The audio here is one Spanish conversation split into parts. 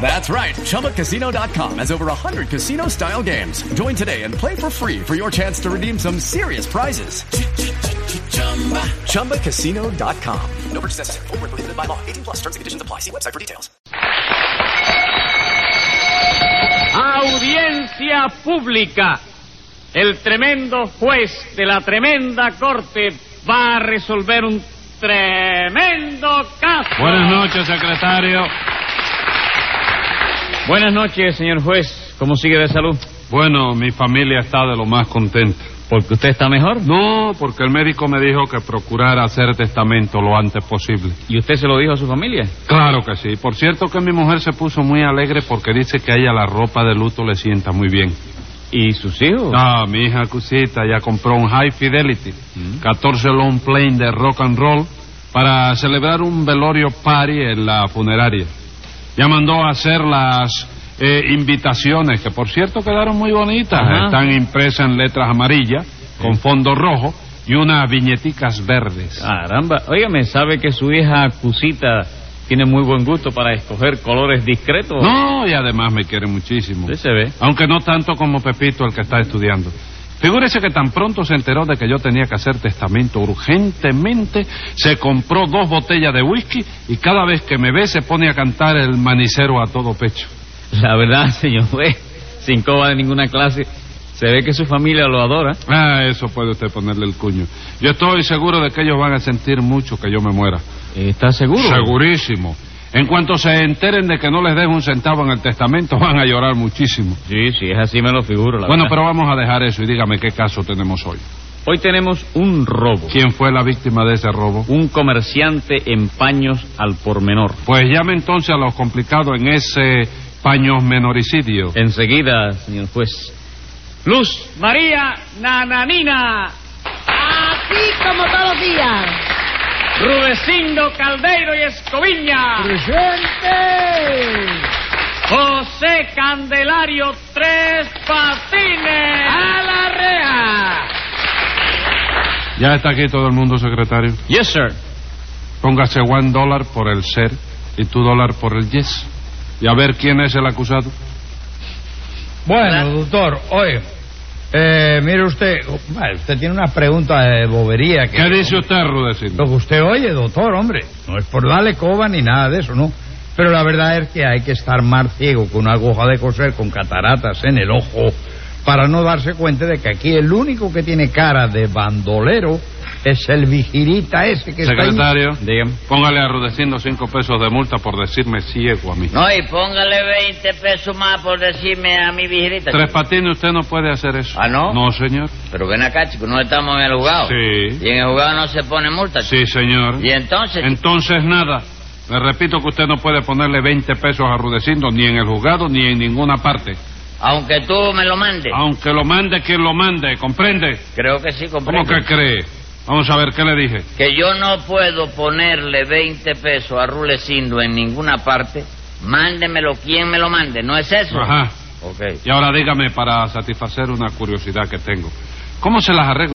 That's right. ChumbaCasino.com has over 100 casino style games. Join today and play for free for your chance to redeem some serious prizes. ChumbaCasino.com. No purchase necessary. Full prohibited by law. 18 plus terms and conditions apply. See website for details. Audiencia pública. El tremendo juez de la tremenda corte va a resolver un tremendo caso. Buenas noches, secretario. Buenas noches, señor juez. ¿Cómo sigue de salud? Bueno, mi familia está de lo más contenta. ¿Porque usted está mejor? No, porque el médico me dijo que procurara hacer testamento lo antes posible. ¿Y usted se lo dijo a su familia? Claro que sí. Por cierto que mi mujer se puso muy alegre porque dice que a ella la ropa de luto le sienta muy bien. ¿Y sus hijos? Ah, mi hija Cusita ya compró un High Fidelity, Mm. 14 long plane de rock and roll para celebrar un velorio party en la funeraria. Ya mandó a hacer las eh, invitaciones, que por cierto quedaron muy bonitas. Ajá. Están impresas en letras amarillas, con fondo rojo y unas viñeticas verdes. Caramba. Óigame, ¿sabe que su hija Cusita tiene muy buen gusto para escoger colores discretos? No, y además me quiere muchísimo. Sí se ve. Aunque no tanto como Pepito, el que está estudiando. Figúrese que tan pronto se enteró de que yo tenía que hacer testamento urgentemente, se compró dos botellas de whisky y cada vez que me ve se pone a cantar el manicero a todo pecho. La verdad, señor juez, sin coba de ninguna clase, se ve que su familia lo adora. Ah, eso puede usted ponerle el cuño. Yo estoy seguro de que ellos van a sentir mucho que yo me muera. ¿Está seguro? Segurísimo. En cuanto se enteren de que no les dejo un centavo en el testamento, van a llorar muchísimo. Sí, sí, es así me lo figuro. La Bueno, verdad. pero vamos a dejar eso y dígame qué caso tenemos hoy. Hoy tenemos un robo. ¿Quién fue la víctima de ese robo? Un comerciante en paños al por menor. Pues llame entonces a los complicados en ese paños menoricidio. Enseguida, señor juez. Luz María Nananina. Así como. Rudecindo Caldeiro y Escoviña. ¡Presente! José Candelario Tres Patines. ¡A la rea! Ya está aquí todo el mundo, secretario. Yes, sir. Póngase one dólar por el ser y two dólar por el yes. Y a ver quién es el acusado. Bueno, doctor, oye, eh, mire usted, usted tiene una pregunta de bobería. Que, ¿Qué dice usted, Rudecindo? Lo que usted oye, doctor, hombre, no es por darle coba ni nada de eso, ¿no? Pero la verdad es que hay que estar más ciego que una aguja de coser con cataratas en el ojo para no darse cuenta de que aquí el único que tiene cara de bandolero es el vigirita ese que está ahí. Secretario, póngale a Rudecindo cinco pesos de multa por decirme ciego a mí. No, y póngale 20 pesos más por decirme a mi vigilita. Tres Patines, usted no puede hacer eso. ¿Ah, no? No, señor. Pero ven acá, chico, no estamos en el juzgado. Sí. Y en el juzgado no se pone multa. chico. Sí, señor. Y entonces, chico? Entonces nada. Le repito que usted no puede ponerle 20 pesos a Rudecindo ni en el juzgado ni en ninguna parte. aunque tú me lo mandes. Aunque lo mande quien lo mande, ¿comprende? Creo que sí, comprendo. ¿Cómo que cree? Vamos a ver, ¿qué le dije? Que yo no puedo ponerle 20 pesos a Rulecindo en ninguna parte. Mándemelo quien me lo mande, ¿no es eso? Ajá. Ok. Y ahora dígame, para satisfacer una curiosidad que tengo, ¿cómo se las arregla?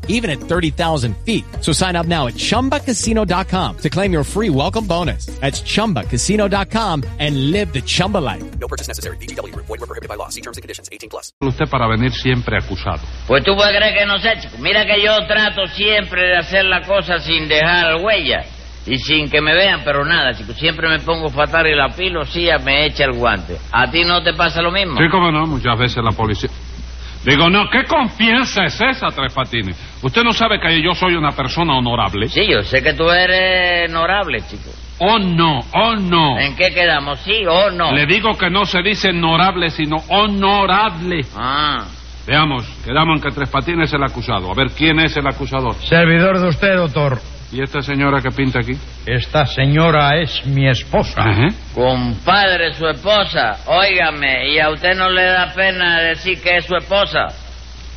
even at 30,000 feet. So sign up now at ChumbaCasino.com to claim your free welcome bonus. That's ChumbaCasino.com and live the Chumba life. No purchase necessary. BGW. Void were prohibited by law. See terms and conditions. 18 plus. Usted para venir siempre acusado. Pues tú puedes creer que no sé, chico. Mira que yo trato siempre de hacer la cosa sin dejar huella y sin que me vean, pero nada, chico. Siempre me pongo fatal y la pilosía me echa el guante. ¿A ti no te pasa lo mismo? Sí, como no, muchas veces la policía. Digo, no, ¿qué confianza es esa, Tres Patines? ¿Usted no sabe que yo soy una persona honorable? Sí, yo sé que tú eres honorable, chico. Oh, no, oh, no. ¿En qué quedamos? ¿Sí o no? Le digo que no se dice honorable, sino honorable. Ah. Veamos, quedamos en que Tres Patines es el acusado. A ver, ¿quién es el acusador? Servidor de usted, doctor. ¿Y esta señora que pinta aquí? Esta señora es mi esposa. Ajá. Compadre, su esposa. Óigame, ¿y a usted no le da pena decir que es su esposa?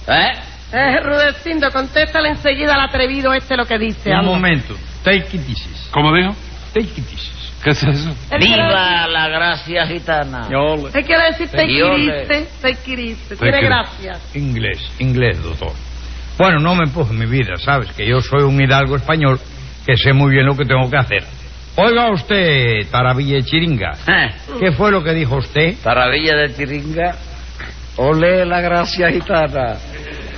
¿Eh? Eh, Rudecindo, contéstale enseguida al atrevido este lo que dice. Un momento. Take it easy. ¿Cómo dijo? Take it easy. ¿Qué es eso? ¡Viva la gracia gitana! Él quiere decir te quiriste, te quiriste. Te Tiene gracias. Inglés, inglés, doctor. Bueno, no me empuje mi vida, ¿sabes? Que yo soy un hidalgo español que sé muy bien lo que tengo que hacer. Oiga usted, Taravilla y Chiringa. Eh, ¿Qué fue lo que dijo usted? Taravilla de Tiringa. Ole la gracia gitana.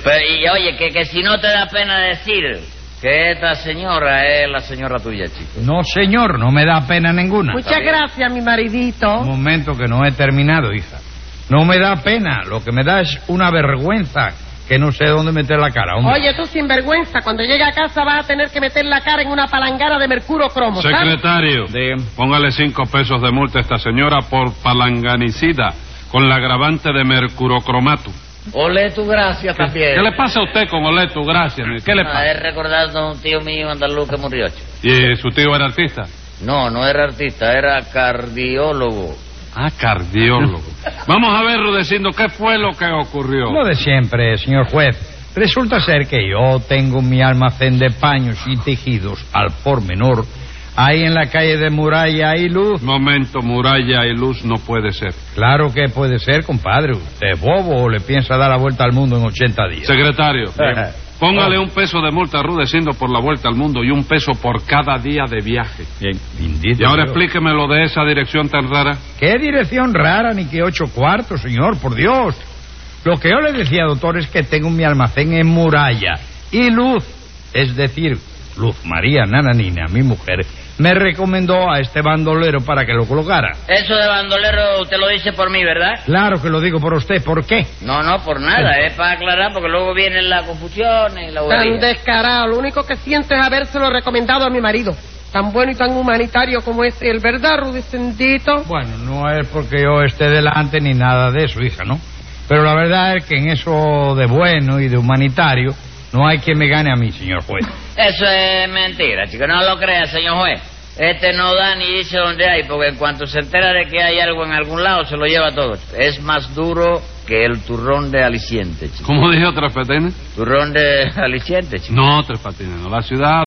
Pero, y oye, que, que si no te da pena decir que esta señora es la señora tuya, chico. No, señor, no me da pena ninguna. Muchas gracias, mi maridito. Un momento que no he terminado, hija. No me da pena, lo que me da es una vergüenza que no sé dónde meter la cara. hombre. Oye, tú sinvergüenza, cuando llegue a casa vas a tener que meter la cara en una palangana de mercurio cromo, ¿sabes? Secretario, póngale cinco pesos de multa a esta señora por palanganicida con la agravante de mercurocromato. Ole tu gracia también. ¿Qué le pasa a usted con Oleto? Gracias. ¿Qué le Ah, pasa? he recordado a un tío mío andaluz que murió. ¿Y su tío era artista? No, no era artista, era cardiólogo. Ah, cardiólogo. Vamos a ver, Rudecindo, ¿qué fue lo que ocurrió? Lo de siempre, señor juez. Resulta ser que yo tengo mi almacén de paños y tejidos al por menor ahí en la calle de Muralla y Luz. Momento, muralla y luz no puede ser. Claro que puede ser, compadre. ¿Usted es bobo o le piensa dar la vuelta al mundo en 80 días? Secretario, póngale un peso de multa a Rudecindo por la vuelta al mundo y un peso por cada día de viaje. Bien, bendito Y ahora Dios. explíqueme lo de esa dirección tan rara. ¿Qué dirección rara ni qué ocho cuartos, señor? Por Dios. Lo que yo le decía, doctor, es que tengo mi almacén en Muralla y Luz. Es decir, Luz María Nananina, mi mujer, me recomendó a este bandolero para que lo colocara. Eso de bandolero usted lo dice por mí, ¿verdad? Claro que lo digo por usted. ¿Por qué? No, no, por nada, es para aclarar porque luego viene la confusión y la Tan descarado, lo único que siento es habérselo recomendado a mi marido. Tan bueno y tan humanitario como es él, ¿verdad, Rudecendito? Bueno, no es porque yo esté delante ni nada de eso, hija, ¿no? Pero la verdad es que en eso de bueno y de humanitario no hay quien me gane a mí, señor juez. Eso es mentira, chico. No lo crea, señor juez. Este no da ni dice dónde hay, porque en cuanto se entera de que hay algo en algún lado, se lo lleva todo. Es más duro que el turrón de aliciente, chico. ¿Cómo dijo Tres Patines? Turrón de aliciente, chico. No, Tres Patines, no. La ciudad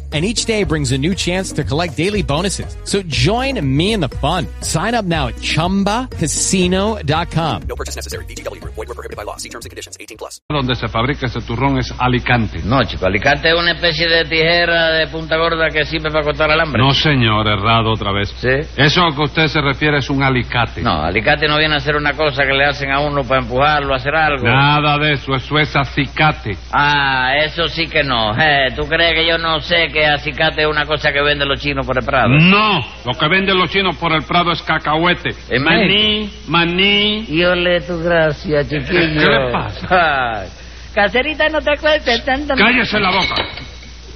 and each day brings a new chance to collect daily bonuses. So join me in the fun. Sign up now at ChumbaCasino.com. No purchase necessary. BGW. Void were prohibited by law. See terms and conditions. 18 plus. donde se fabrica ese turrón es Alicante. No, chico, alicate es una especie de tijera de punta gorda que sirve para cortar alambre. No, señor, errado otra vez. ¿Sí? Eso a que usted se refiere es un alicate. No, alicate no viene a ser una cosa que le hacen a uno para empujarlo a hacer algo. Nada de eso, eso es acicate. Ah, eso sí que no. Eh, ¿Tú crees que yo no sé que acicate es una cosa que venden los chinos por el Prado? No, lo que venden los chinos por el Prado es cacahuete. ¿En maní, maní. Y ole tu gracia, chiquillo. ¿Qué le pasa? Ay, Caserita, no te cuentes tanto. Cállese la boca.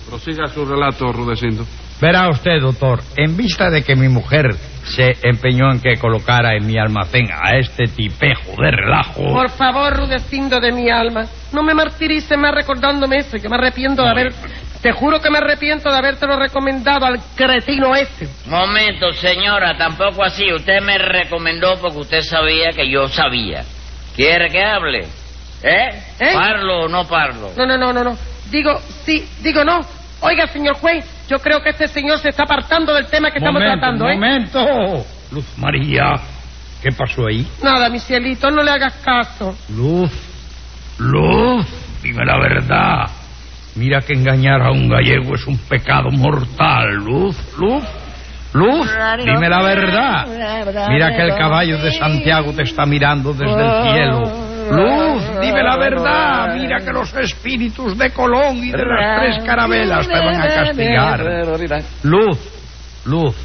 Prosiga su relato, Rudecindo. Verá usted, doctor, en vista de que mi mujer se empeñó en que colocara en mi almacén a este tipejo de relajo. Por favor, Rudecindo de mi alma, no me martirices más recordándome eso, que me arrepiento de haber... Te juro que me arrepiento de habértelo recomendado al cretino ese. Momento, señora, tampoco así. Usted me recomendó porque usted sabía que yo sabía. ¿Quiere que hable? ¿Eh? ¿Eh? ¿Parlo o no parlo? No, no, no, no, no. Digo sí, digo no. Oiga, señor juez, yo creo que este señor se está apartando del tema que estamos tratando, ¿eh? momento. Luz María, ¿qué pasó ahí? Nada, mi cielito, no le hagas caso. Luz, Luz, dime la verdad. Mira que engañar a un gallego es un pecado mortal. Luz, Luz, Luz, dime la verdad. Mira que el caballo de Santiago te está mirando desde el cielo. Luz, dime la verdad. Mira que los espíritus de Colón y de las tres carabelas te van a castigar. Luz, Luz,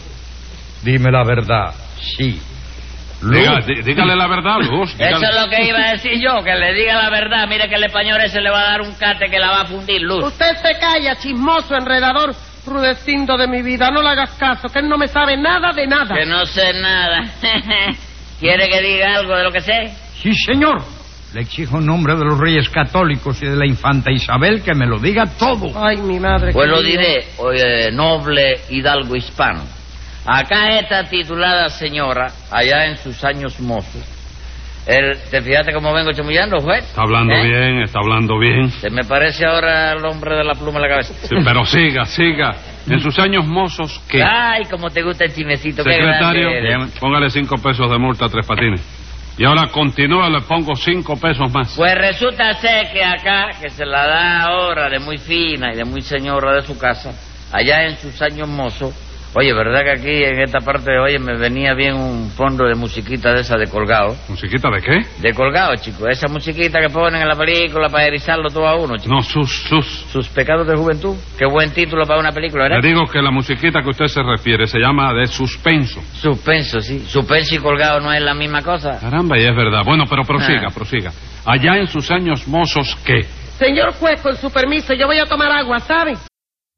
dime la verdad. Sí. Diga- dí- dígale la verdad, Luz. Eso dígale- es lo que iba a decir yo, que le diga la verdad. Mire que el español ese le va a dar un cate que la va a fundir, Luz. Usted se calla, chismoso, enredador, Rudecindo de mi vida. No le hagas caso, que él no me sabe nada de nada. Que no sé nada. ¿Quiere que diga algo de lo que sé? Sí, señor. Le exijo en nombre de los reyes católicos y de la infanta Isabel que me lo diga todo. Ay, mi madre. Pues lo diré, oye, noble hidalgo hispano. Acá esta titulada señora, allá en sus años mozos, el, ¿te fijaste cómo vengo chamullando, juez? Está hablando ¿Eh? bien, está hablando bien. Se me parece ahora el hombre de la pluma en la cabeza. Sí, pero siga, siga. En sus años mozos, ¿qué? Ay, como te gusta el chimecito, qué Secretario, eres. póngale cinco pesos de multa a Tres Patines. Y ahora continúa, le pongo cinco pesos más. Pues resulta ser que acá, que se la da ahora de muy fina y de muy señora de su casa, allá en sus años mozos, Oye, ¿verdad que aquí en esta parte, oye, me venía bien un fondo de musiquita de esa de colgado? ¿Musiquita de qué? De colgado, chico. Esa musiquita que ponen en la película para erizarlo todo a uno, chico. No, sus, sus. Sus pecados de juventud. Qué buen título para una película, ¿verdad? Le digo que la musiquita que usted se refiere se llama de suspenso. Suspenso, sí. Suspenso y colgado no es la misma cosa. Caramba, y es verdad. Bueno, pero prosiga, Ah. prosiga. Allá en sus años mozos, ¿qué? Señor juez, con su permiso, yo voy a tomar agua, ¿sabe?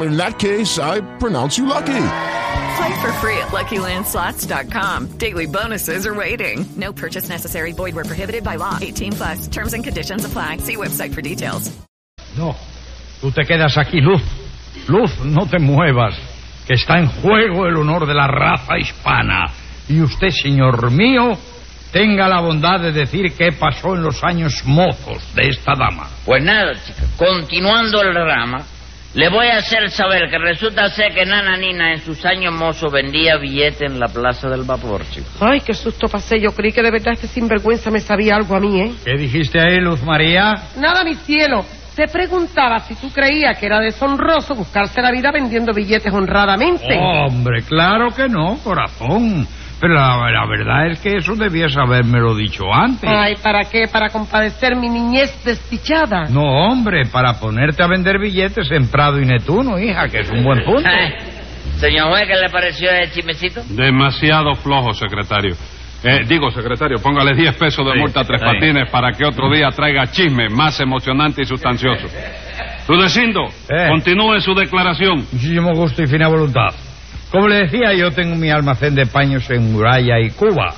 In that case, I pronounce you lucky. Play for free at LuckyLandSlots.com. Daily bonuses are waiting. No purchase necessary. Void where prohibited by law. 18 plus. Terms and conditions apply. See website for details. No, tú te quedas aquí, Luz. Luz, no te muevas, que está en juego el honor de la raza hispana. Y usted, señor mío, tenga la bondad de decir qué pasó en los años mozos de esta dama. Pues nada, chica, continuando el rama, le voy a hacer saber que resulta ser que Nana Nina en sus años mozos vendía billetes en la Plaza del Vapor, chico. Ay, qué susto pasé. Yo creí que de verdad este sinvergüenza me sabía algo a mí, ¿eh? ¿Qué dijiste ahí, Luz María? Nada, mi cielo. Te preguntaba si tú creías que era deshonroso buscarse la vida vendiendo billetes honradamente. Hombre, claro que no, corazón. Pero la, la verdad es que eso debías habérmelo dicho antes. Ay, ¿para qué? ¿Para compadecer mi niñez desdichada? No, hombre, para ponerte a vender billetes en Prado y Netuno, hija, que es un buen punto. Ay, Señor juez, ¿qué le pareció el chismecito? Demasiado flojo, secretario. Eh, digo, secretario, póngale 10 pesos de Sí, multa a Tres. Patines para que otro día traiga chisme más emocionante y sustancioso. Rudecindo, Eh. continúe su declaración. Muchísimo gusto y fina voluntad. Como le decía, yo tengo mi almacén de paños en Muralla y Cuba.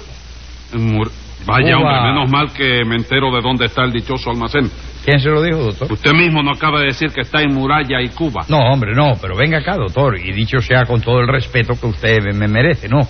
Mur- Vaya, Cuba. hombre, menos mal que me entero de dónde está el dichoso almacén. ¿Quién se lo dijo, doctor? Usted mismo no acaba de decir que está en Muralla y Cuba. No, hombre, no, pero venga acá, doctor, y dicho sea con todo el respeto que usted me- me merece, ¿no?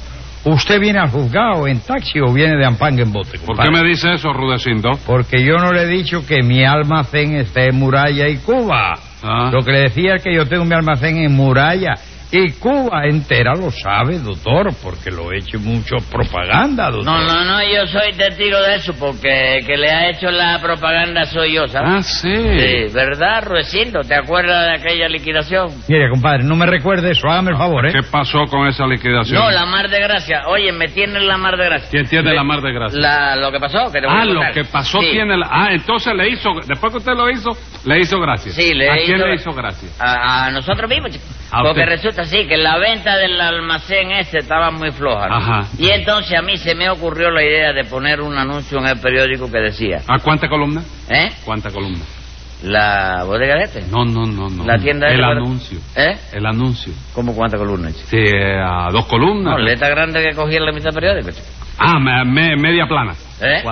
¿Usted viene al juzgado en taxi o viene de ampanga en bote? ¿Por qué me dice eso, Rudecindo? Porque yo no le he dicho que mi almacén esté en Muralla y Cuba. Ah. Lo que le decía es que yo tengo mi almacén en Muralla y Cuba entera lo sabe, doctor, porque lo he hecho mucho propaganda, doctor. No, no, no, yo soy testigo de eso, porque el que le ha hecho la propaganda soy yo, ¿sabes? Ah, sí. Sí, ¿verdad, Ruecindo? ¿Te acuerdas de aquella liquidación? Mire, compadre, no me recuerde eso, hágame el favor, ¿eh? ¿Qué pasó con esa liquidación? No, la mar de gracia. Oye, me tiene la mar de gracia. ¿Quién tiene Le- la mar de gracia? La, lo que pasó, que te voy Ah, a lo que pasó Sí. tiene la... Ah, entonces le hizo... Después que usted lo hizo, le hizo gracia. Sí, le ¿A quién hizo- le hizo gracia? A, a nosotros mismos, chico. ¿A Porque usted? resulta así que la venta del almacén ese estaba muy floja. ¿no? Ajá. Y entonces a mí se me ocurrió la idea de poner un anuncio en el periódico que decía, ¿A cuánta columna? ¿eh? ¿Cuánta columna? La bodega de este. No, no, no, no. La tienda El de- anuncio. ¿Eh? El anuncio. ¿Cómo cuántas columnas? chico? Sí, a dos columnas. No, letra grande que cogí en la mitad periódico, chico. Ah, me- me- media plana. ¿Eh?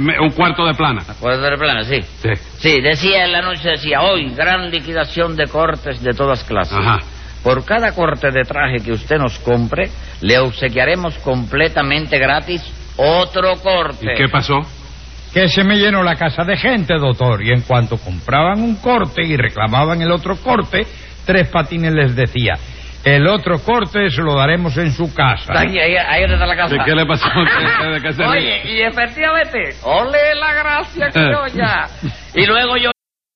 Me- un cuarto de plana. Puede ser plano, sí. Sí. Sí, decía el anuncio, decía, hoy gran liquidación de cortes de todas clases. Ajá. Por cada corte de traje que usted nos compre, le obsequiaremos completamente gratis otro corte. ¿Y qué pasó? Que se me llenó la casa de gente, doctor, y en cuanto compraban un corte y reclamaban el otro corte, Tres Patines les decía, el otro corte se lo daremos en su casa. Ahí, ahí, ahí está la casa. ¿De qué le pasó? ¿De- de qué se Oye, y efectivamente, ole la gracia que yo ya. Y luego yo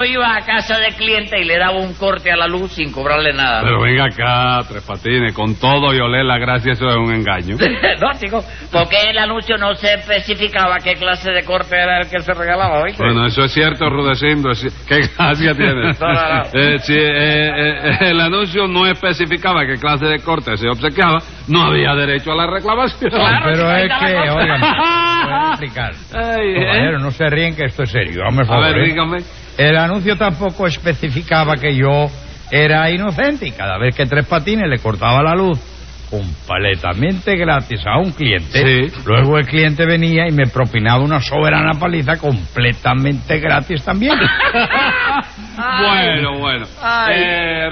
Yo iba a casa de cliente y le daba un corte a la luz sin cobrarle nada. Pero venga acá, Tres Patines, con todo y oler la gracia, eso es un engaño. no, chico, porque el anuncio no se especificaba qué clase de corte era el que se regalaba, ¿oíste? Bueno, eso es cierto, Rudecindo. ¿Qué gracia tiene? No, no, no. Eh, eh, eh, el anuncio no especificaba qué clase de corte se obsequiaba, no había derecho a la reclamación. Pero es que, oigan, voy a explicar. Ay, ¿eh? No se ríen que esto es serio. A ver, ¿eh? dígame. El anuncio tampoco especificaba que yo era inocente y cada vez que Tres Patines le cortaba la luz completamente gratis a un cliente, Sí. luego el cliente venía y me propinaba una soberana paliza completamente gratis también. Bueno, bueno. Eh,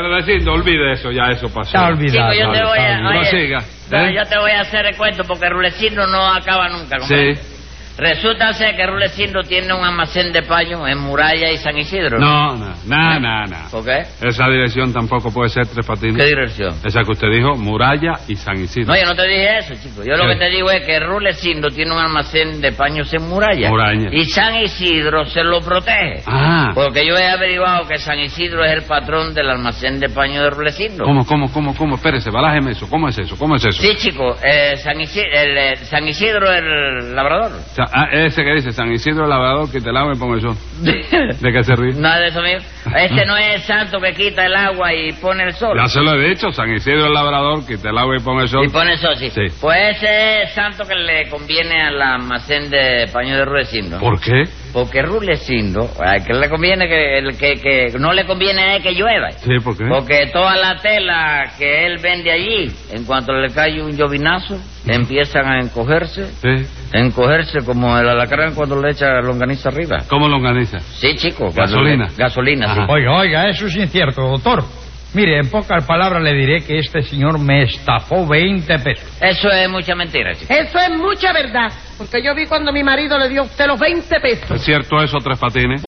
olvide eso, ya eso pasó. Está olvidado. Chico, yo te voy a... oye, no, ¿eh? yo te voy a hacer el cuento porque Rulecindo no acaba nunca. Sí. Resulta ser que Rulecindo tiene un almacén de paño en Muralla y San Isidro. No, no, no, no, no. ¿Por qué? Esa dirección tampoco puede ser Tres Patines. ¿Qué dirección? Esa que usted dijo, Muralla y San Isidro. No, yo no te dije eso, chico. Yo lo que te digo es que Rulecindo tiene un almacén de paños en Muralla. Muralla. Y San Isidro se lo protege. Ah. Porque yo he averiguado que San Isidro es el patrón del almacén de paños de Rulecindo. ¿Cómo, cómo, cómo, cómo? Espérese, balájeme eso. ¿Cómo es eso? ¿Cómo es eso? Sí, chico. eh, San, Isidro, el, eh, San Isidro el labrador. O sea, ah, ese que dice San Isidro el lavador, que te lavo y pongo el sol. ¿De qué se ríe? Nada de eso mío. Este no es el santo que quita el agua y pone el sol. Ya se lo he dicho, San Isidro el labrador, que te lavo y pongo el sol. Y pone el sol, sí. Sí. Pues ese es el santo que le conviene al almacén de paños de Rulecindo. ¿Por qué? Porque Rulecindo, a que le conviene que, el que, que no le conviene él que llueva. Sí, ¿por qué? Porque toda la tela que él vende allí, en cuanto le cae un llovinazo, empiezan a encogerse, Sí. Encogerse como el alacrán cuando le echa longaniza arriba. ¿Cómo longaniza? Sí, chico. Gasolina. le- Gasolina, sí. Oiga, oiga, eso es incierto, doctor. Mire, en pocas palabras le diré que este señor me estafó 20 pesos. Eso es mucha mentira, chico. Eso es mucha verdad, porque yo vi cuando mi marido le dio a usted los 20 pesos. ¿Es cierto eso, Tres Patines?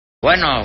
Bueno,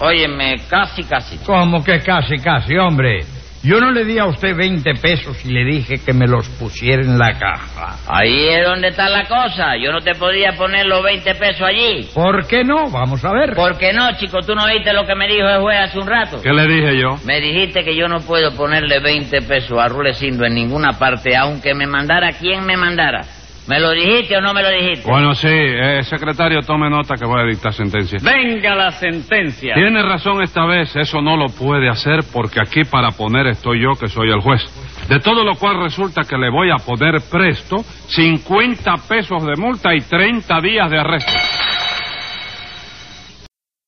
óyeme, casi, casi. Como que casi, casi, hombre. Yo no le di a usted 20 pesos y le dije que me los pusiera en la caja. Ahí es donde está la cosa. Yo no te podía poner los 20 pesos allí. ¿Por qué no? Vamos a ver. ¿Por qué no, chico? ¿Tú no oíste lo que me dijo el juez hace un rato? ¿Qué le dije yo? Me dijiste que yo no puedo ponerle 20 pesos a Rulecindo en ninguna parte, aunque me mandara quien me mandara. ¿Me lo dijiste o no me lo dijiste? Bueno, sí, eh, secretario, tome nota que voy a dictar sentencia. Venga la sentencia. Tiene razón esta vez, eso no lo puede hacer porque aquí para poner estoy yo que soy el juez. De todo lo cual resulta que le voy a poner presto 50 pesos de multa y 30 días de arresto.